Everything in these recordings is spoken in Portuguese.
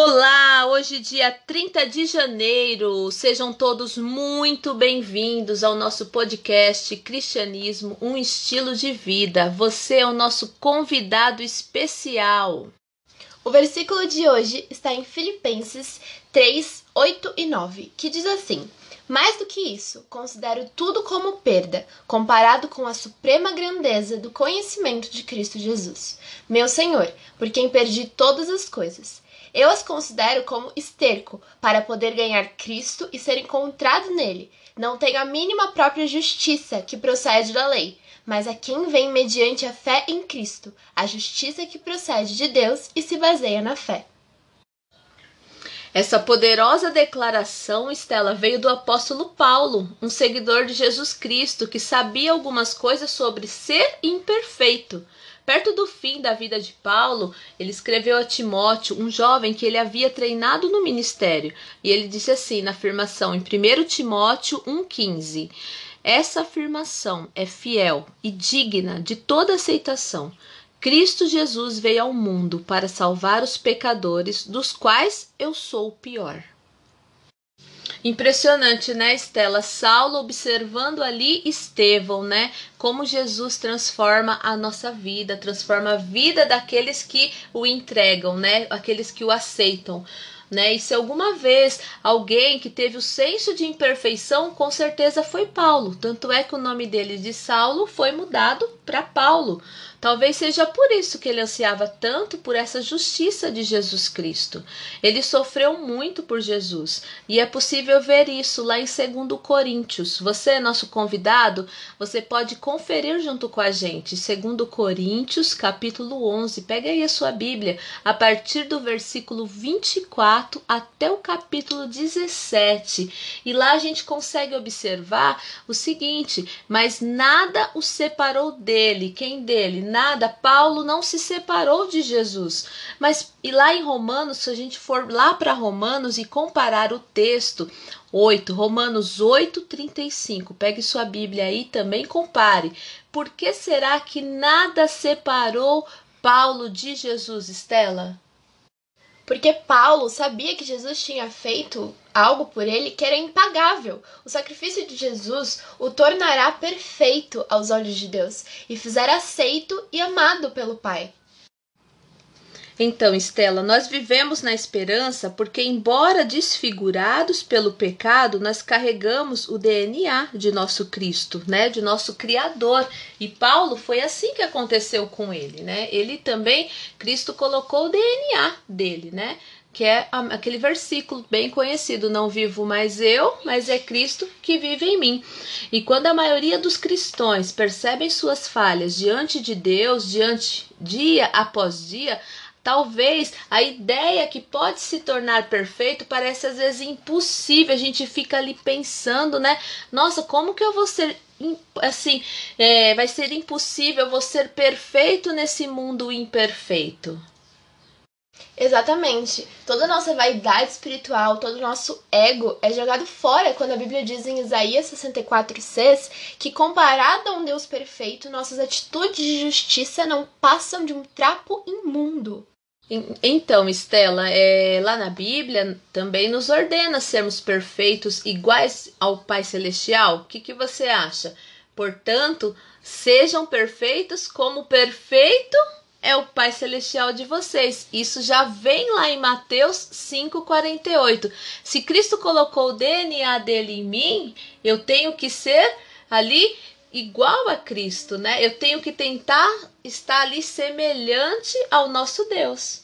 Olá, hoje dia 30 de janeiro. Sejam todos muito bem-vindos ao nosso podcast Cristianismo, um estilo de vida. Você é o nosso convidado especial. O versículo de hoje está em Filipenses 3, 8 e 9, que diz assim: mais do que isso, considero tudo como perda, comparado com a suprema grandeza do conhecimento de Cristo Jesus, meu Senhor, por quem perdi todas as coisas. Eu as considero como esterco para poder ganhar Cristo e ser encontrado nele. Não tenho a mínima própria justiça que procede da lei, mas a quem vem mediante a fé em Cristo, a justiça que procede de Deus e se baseia na fé. Essa poderosa declaração, Estela, veio do apóstolo Paulo, um seguidor de Jesus Cristo que sabia algumas coisas sobre ser imperfeito. Perto do fim da vida de Paulo, ele escreveu a Timóteo, um jovem que ele havia treinado no ministério, e ele disse assim na afirmação em 1 Timóteo 1,15: Essa afirmação é fiel e digna de toda aceitação. Cristo Jesus veio ao mundo para salvar os pecadores, dos quais eu sou o pior. Impressionante, né, Estela? Saulo observando ali Estevão, né? Como Jesus transforma a nossa vida, transforma a vida daqueles que o entregam, né? Aqueles que o aceitam. Né? E se alguma vez alguém que teve o senso de imperfeição, com certeza foi Paulo. Tanto é que o nome dele de Saulo foi mudado para Paulo. Talvez seja por isso que ele ansiava tanto por essa justiça de Jesus Cristo. Ele sofreu muito por Jesus e é possível ver isso lá em 2 Coríntios. Você é nosso convidado, você pode conferir junto com a gente. 2 Coríntios, capítulo 11. Pega aí a sua Bíblia, a partir do versículo 24 até o capítulo 17. E lá a gente consegue observar o seguinte: mas nada o separou dele. Quem dele? Nada, Paulo não se separou de Jesus. Mas e lá em Romanos, se a gente for lá para Romanos e comparar o texto 8, Romanos 8, 35, pegue sua Bíblia aí também compare. Por que será que nada separou Paulo de Jesus, Estela? Porque Paulo sabia que Jesus tinha feito algo por ele que era impagável. O sacrifício de Jesus o tornará perfeito aos olhos de Deus e fizer aceito e amado pelo Pai. Então, Estela, nós vivemos na esperança porque, embora desfigurados pelo pecado, nós carregamos o DNA de nosso Cristo, né, de nosso Criador. E Paulo foi assim que aconteceu com ele, né? Ele também, Cristo colocou o DNA dele, né? que é aquele versículo bem conhecido: Não vivo mais eu, mas é Cristo que vive em mim. E quando a maioria dos cristãos percebem suas falhas diante de Deus, diante dia após dia, Talvez a ideia que pode se tornar perfeito parece às vezes impossível. A gente fica ali pensando, né? Nossa, como que eu vou ser assim? É, vai ser impossível eu vou ser perfeito nesse mundo imperfeito. Exatamente. Toda a nossa vaidade espiritual, todo o nosso ego é jogado fora quando a Bíblia diz em Isaías 64,6 que, comparado a um Deus perfeito, nossas atitudes de justiça não passam de um trapo imundo. Então, Estela, é, lá na Bíblia também nos ordena sermos perfeitos, iguais ao Pai Celestial. O que, que você acha? Portanto, sejam perfeitos como perfeito é o Pai Celestial de vocês. Isso já vem lá em Mateus 5,48. Se Cristo colocou o DNA dele em mim, eu tenho que ser ali igual a Cristo, né? Eu tenho que tentar estar ali semelhante ao nosso Deus.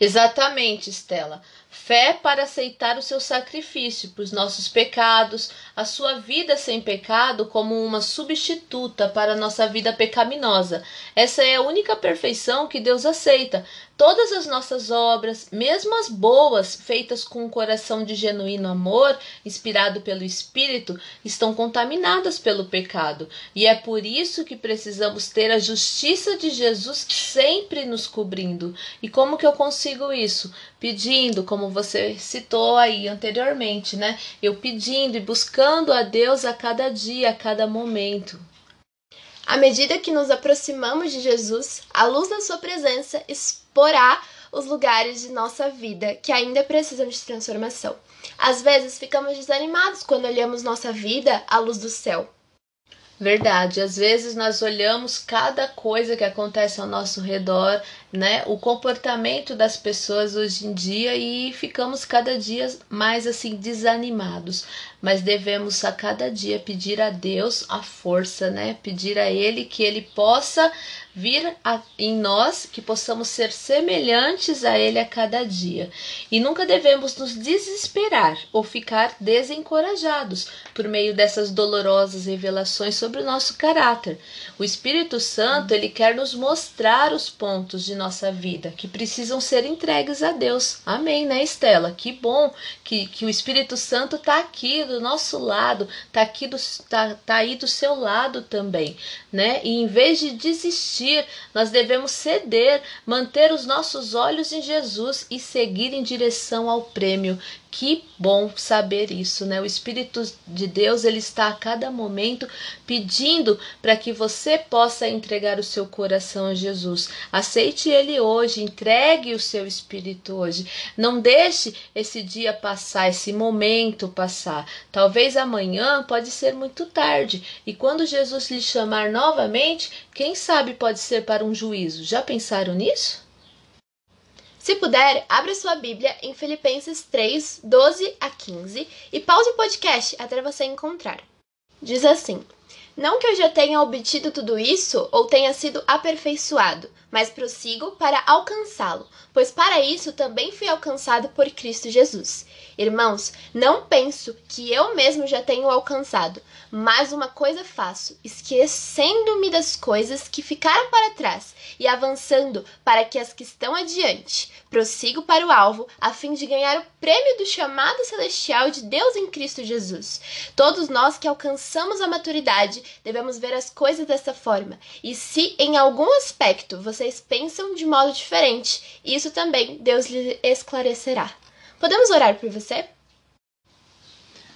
Exatamente, Estela. Fé para aceitar o seu sacrifício para os nossos pecados, a sua vida sem pecado como uma substituta para a nossa vida pecaminosa. Essa é a única perfeição que Deus aceita. Todas as nossas obras, mesmo as boas, feitas com um coração de genuíno amor, inspirado pelo Espírito, estão contaminadas pelo pecado. E é por isso que precisamos ter a justiça de Jesus sempre nos cobrindo. E como que eu consigo isso? Pedindo, como você citou aí anteriormente, né? Eu pedindo e buscando a Deus a cada dia, a cada momento. À medida que nos aproximamos de Jesus, a luz da Sua presença exporá os lugares de nossa vida que ainda precisam de transformação. Às vezes ficamos desanimados quando olhamos nossa vida à luz do céu. Verdade, às vezes nós olhamos cada coisa que acontece ao nosso redor, né? O comportamento das pessoas hoje em dia e ficamos cada dia mais assim desanimados. Mas devemos a cada dia pedir a Deus a força, né? Pedir a Ele que Ele possa vir a, em nós, que possamos ser semelhantes a Ele a cada dia. E nunca devemos nos desesperar ou ficar desencorajados por meio dessas dolorosas revelações sobre o nosso caráter. O Espírito Santo, ele quer nos mostrar os pontos de nossa vida que precisam ser entregues a Deus. Amém, né, Estela? Que bom que, que o Espírito Santo está aqui do nosso lado, está aqui do, tá, tá aí do seu lado também, né? E em vez de desistir nós devemos ceder, manter os nossos olhos em Jesus e seguir em direção ao prêmio. Que bom saber isso, né? O Espírito de Deus, ele está a cada momento pedindo para que você possa entregar o seu coração a Jesus. Aceite ele hoje, entregue o seu espírito hoje. Não deixe esse dia passar, esse momento passar. Talvez amanhã pode ser muito tarde, e quando Jesus lhe chamar novamente, quem sabe pode ser para um juízo. Já pensaram nisso? Se puder, abra sua Bíblia em Filipenses 3, 12 a 15 e pause o podcast até você encontrar. Diz assim: Não que eu já tenha obtido tudo isso ou tenha sido aperfeiçoado, mas prossigo para alcançá-lo, pois para isso também fui alcançado por Cristo Jesus. Irmãos, não penso que eu mesmo já tenho alcançado, mas uma coisa faço, esquecendo-me das coisas que ficaram para trás e avançando para que as que estão adiante. Prossigo para o alvo, a fim de ganhar o prêmio do chamado celestial de Deus em Cristo Jesus. Todos nós que alcançamos a maturidade devemos ver as coisas dessa forma. E se em algum aspecto vocês pensam de modo diferente, isso também Deus lhe esclarecerá. Podemos orar por você?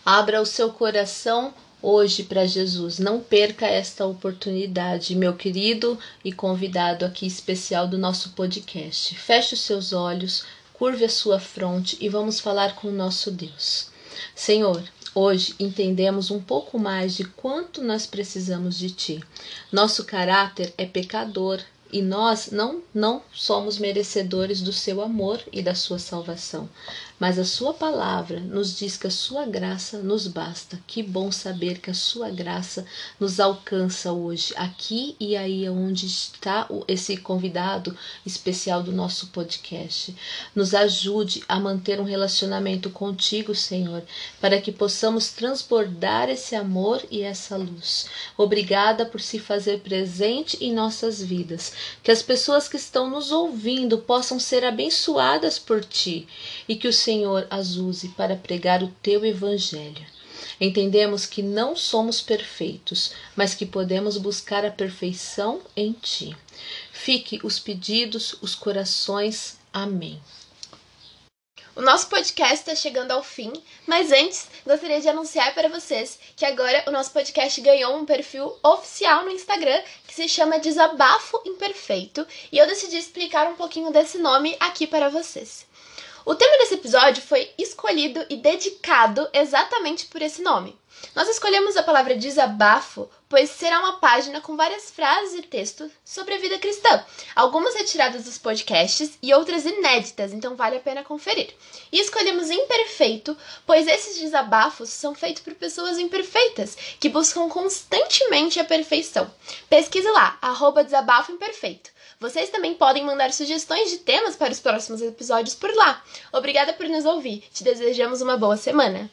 Abra o seu coração hoje para Jesus. Não perca esta oportunidade, meu querido e convidado aqui especial do nosso podcast. Feche os seus olhos, curve a sua fronte e vamos falar com o nosso Deus. Senhor, Hoje entendemos um pouco mais de quanto nós precisamos de Ti. Nosso caráter é pecador, e nós não não somos merecedores do seu amor e da sua salvação. Mas a sua palavra nos diz que a sua graça nos basta. Que bom saber que a sua graça nos alcança hoje, aqui e aí onde está esse convidado especial do nosso podcast. Nos ajude a manter um relacionamento contigo, Senhor, para que possamos transbordar esse amor e essa luz. Obrigada por se fazer presente em nossas vidas. Que as pessoas que estão nos ouvindo possam ser abençoadas por ti e que o Senhor as use para pregar o teu evangelho. Entendemos que não somos perfeitos, mas que podemos buscar a perfeição em ti. Fique os pedidos, os corações. Amém. O nosso podcast está chegando ao fim, mas antes gostaria de anunciar para vocês que agora o nosso podcast ganhou um perfil oficial no Instagram que se chama Desabafo Imperfeito e eu decidi explicar um pouquinho desse nome aqui para vocês. O tema desse episódio foi escolhido e dedicado exatamente por esse nome. Nós escolhemos a palavra desabafo, pois será uma página com várias frases e textos sobre a vida cristã, algumas retiradas dos podcasts e outras inéditas, então vale a pena conferir. E escolhemos imperfeito, pois esses desabafos são feitos por pessoas imperfeitas, que buscam constantemente a perfeição. Pesquise lá, arroba desabafo imperfeito. Vocês também podem mandar sugestões de temas para os próximos episódios por lá. Obrigada por nos ouvir. Te desejamos uma boa semana.